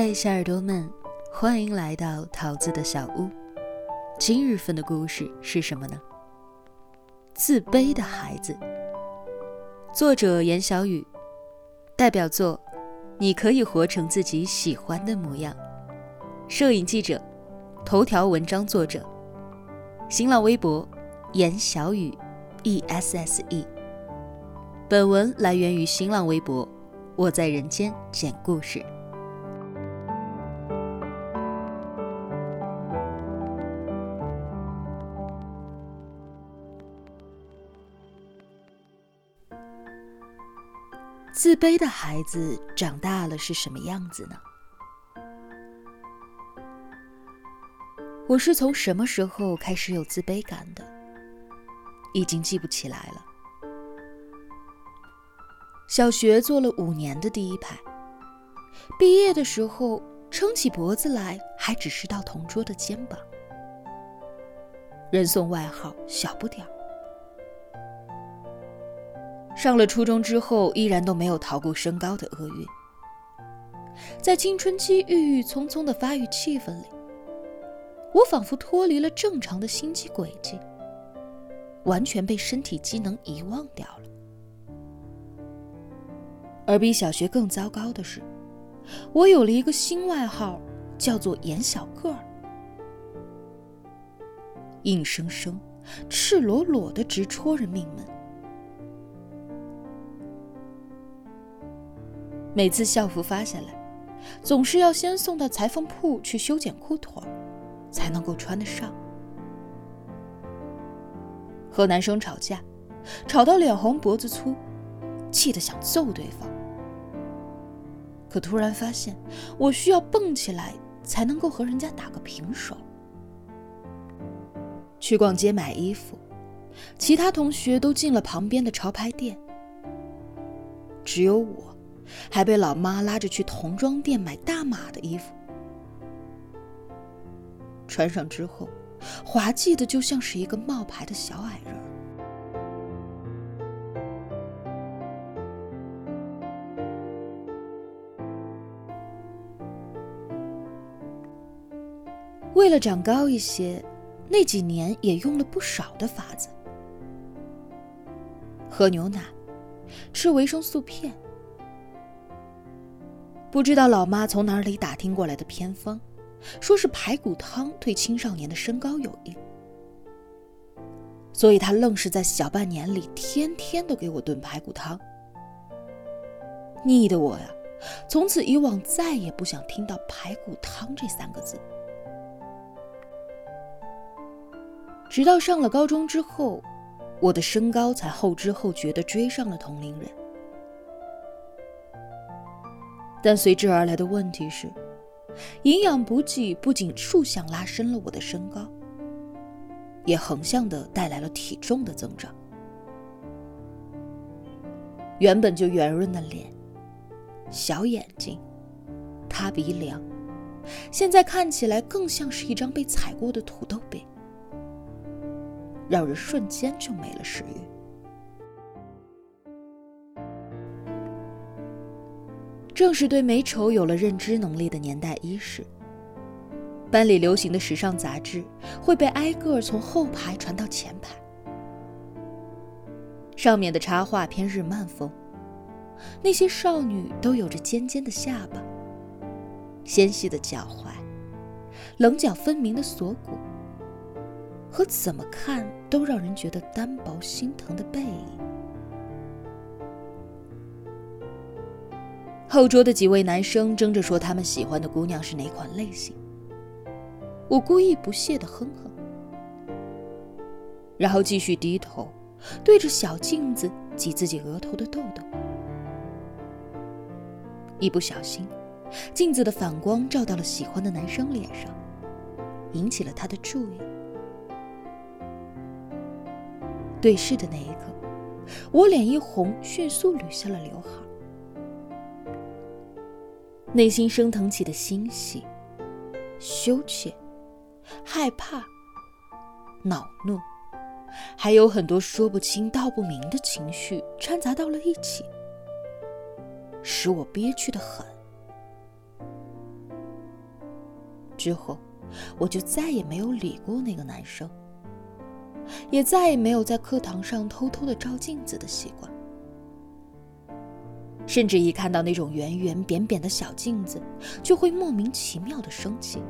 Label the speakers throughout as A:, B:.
A: 嗨，小耳朵们，欢迎来到桃子的小屋。今日份的故事是什么呢？自卑的孩子。作者严小雨。代表作：你可以活成自己喜欢的模样。摄影记者。头条文章作者。新浪微博：严小雨，E S S E。本文来源于新浪微博。我在人间讲故事。自卑的孩子长大了是什么样子呢？我是从什么时候开始有自卑感的？已经记不起来了。小学坐了五年的第一排，毕业的时候撑起脖子来还只是到同桌的肩膀，人送外号“小不点儿”。上了初中之后，依然都没有逃过身高的厄运。在青春期郁郁葱葱的发育气氛里，我仿佛脱离了正常的心机轨迹，完全被身体机能遗忘掉了。而比小学更糟糕的是，我有了一个新外号，叫做“眼小个儿”，硬生生、赤裸裸的直戳人命门。每次校服发下来，总是要先送到裁缝铺去修剪裤腿才能够穿得上。和男生吵架，吵到脸红脖子粗，气得想揍对方。可突然发现，我需要蹦起来才能够和人家打个平手。去逛街买衣服，其他同学都进了旁边的潮牌店，只有我。还被老妈拉着去童装店买大码的衣服，穿上之后，滑稽的就像是一个冒牌的小矮人。为了长高一些，那几年也用了不少的法子：喝牛奶，吃维生素片。不知道老妈从哪里打听过来的偏方，说是排骨汤对青少年的身高有益，所以她愣是在小半年里天天都给我炖排骨汤，腻的我呀，从此以往再也不想听到排骨汤这三个字。直到上了高中之后，我的身高才后知后觉地追上了同龄人。但随之而来的问题是，营养补给不仅竖向拉伸了我的身高，也横向的带来了体重的增长。原本就圆润的脸、小眼睛、塌鼻梁，现在看起来更像是一张被踩过的土豆饼，让人瞬间就没了食欲。正是对美丑有了认知能力的年代伊始，班里流行的时尚杂志会被挨个从后排传到前排，上面的插画偏日漫风，那些少女都有着尖尖的下巴、纤细的脚踝、棱角分明的锁骨和怎么看都让人觉得单薄心疼的背影。后桌的几位男生争着说他们喜欢的姑娘是哪款类型，我故意不屑的哼哼，然后继续低头，对着小镜子挤自己额头的痘痘。一不小心，镜子的反光照到了喜欢的男生脸上，引起了他的注意。对视的那一刻，我脸一红，迅速捋下了刘海。内心升腾起的欣喜、羞怯、害怕、恼怒，还有很多说不清道不明的情绪掺杂到了一起，使我憋屈的很。之后，我就再也没有理过那个男生，也再也没有在课堂上偷偷的照镜子的习惯。甚至一看到那种圆圆扁扁的小镜子，就会莫名其妙的生气。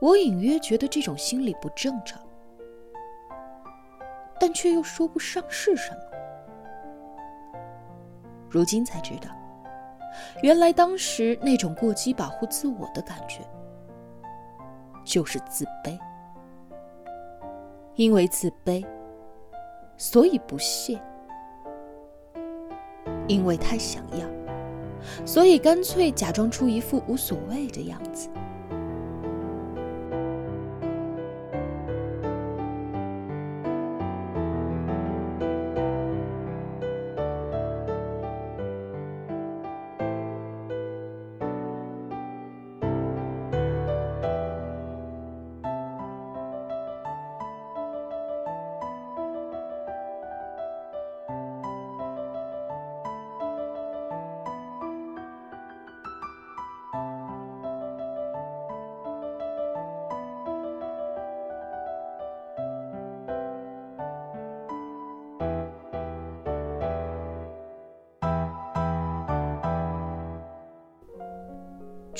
A: 我隐约觉得这种心理不正常，但却又说不上是什么。如今才知道，原来当时那种过激保护自我的感觉，就是自卑。因为自卑，所以不屑；因为太想要，所以干脆假装出一副无所谓的样子。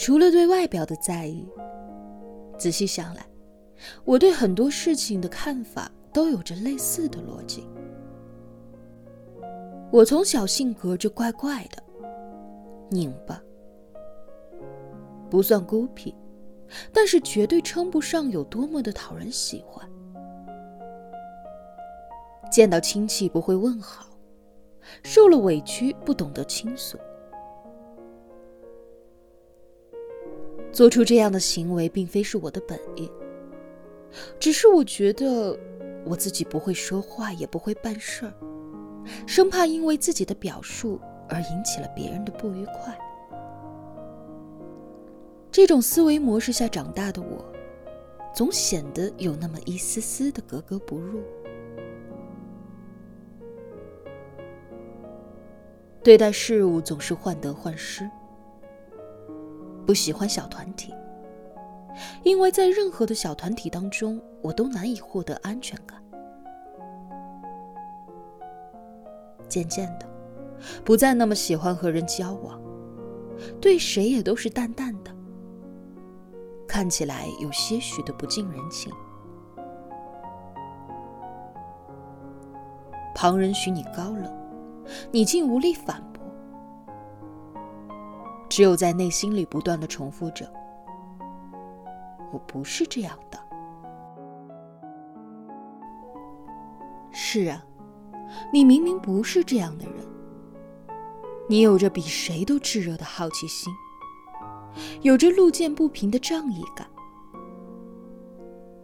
A: 除了对外表的在意，仔细想来，我对很多事情的看法都有着类似的逻辑。我从小性格就怪怪的，拧巴，不算孤僻，但是绝对称不上有多么的讨人喜欢。见到亲戚不会问好，受了委屈不懂得倾诉。做出这样的行为，并非是我的本意，只是我觉得我自己不会说话，也不会办事儿，生怕因为自己的表述而引起了别人的不愉快。这种思维模式下长大的我，总显得有那么一丝丝的格格不入。对待事物总是患得患失。不喜欢小团体，因为在任何的小团体当中，我都难以获得安全感。渐渐的，不再那么喜欢和人交往，对谁也都是淡淡的，看起来有些许的不近人情。旁人许你高冷，你竟无力反驳。只有在内心里不断的重复着：“我不是这样的。”是啊，你明明不是这样的人。你有着比谁都炙热的好奇心，有着路见不平的仗义感，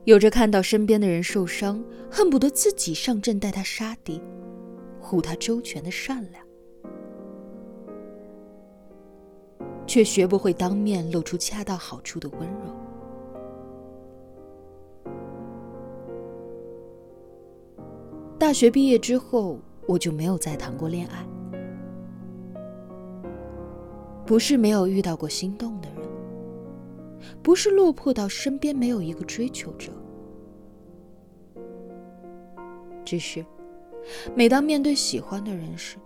A: 有着看到身边的人受伤，恨不得自己上阵带他杀敌，护他周全的善良。却学不会当面露出恰到好处的温柔。大学毕业之后，我就没有再谈过恋爱。不是没有遇到过心动的人，不是落魄到身边没有一个追求者，只是每当面对喜欢的人时。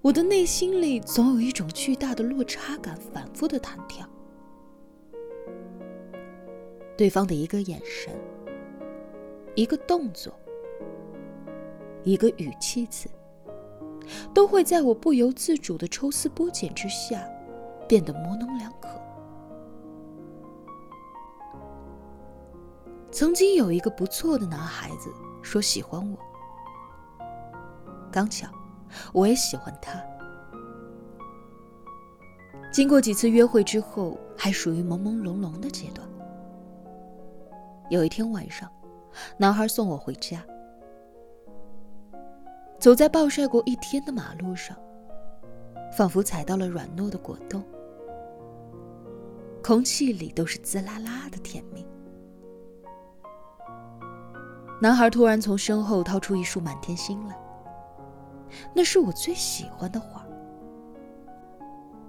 A: 我的内心里总有一种巨大的落差感，反复的弹跳。对方的一个眼神、一个动作、一个语气词，都会在我不由自主的抽丝剥茧之下，变得模棱两可。曾经有一个不错的男孩子说喜欢我，刚巧。我也喜欢他。经过几次约会之后，还属于朦朦胧胧的阶段。有一天晚上，男孩送我回家，走在暴晒过一天的马路上，仿佛踩到了软糯的果冻，空气里都是滋啦啦的甜蜜。男孩突然从身后掏出一束满天星来。那是我最喜欢的画，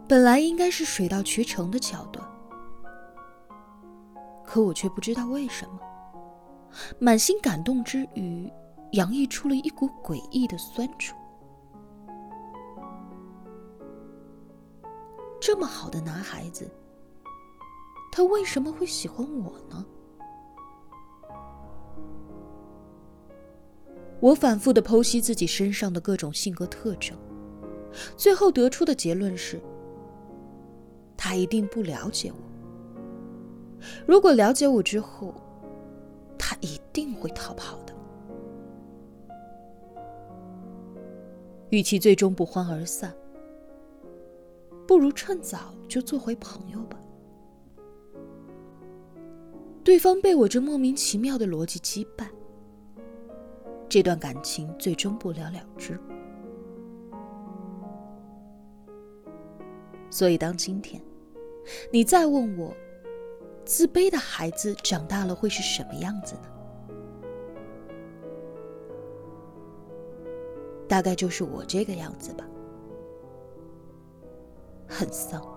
A: 本来应该是水到渠成的桥段，可我却不知道为什么，满心感动之余，洋溢出了一股诡异的酸楚。这么好的男孩子，他为什么会喜欢我呢？我反复的剖析自己身上的各种性格特征，最后得出的结论是。他一定不了解我。如果了解我之后，他一定会逃跑的。与其最终不欢而散，不如趁早就做回朋友吧。对方被我这莫名其妙的逻辑击败，这段感情最终不了了之。所以，当今天。你再问我，自卑的孩子长大了会是什么样子呢？大概就是我这个样子吧，很丧。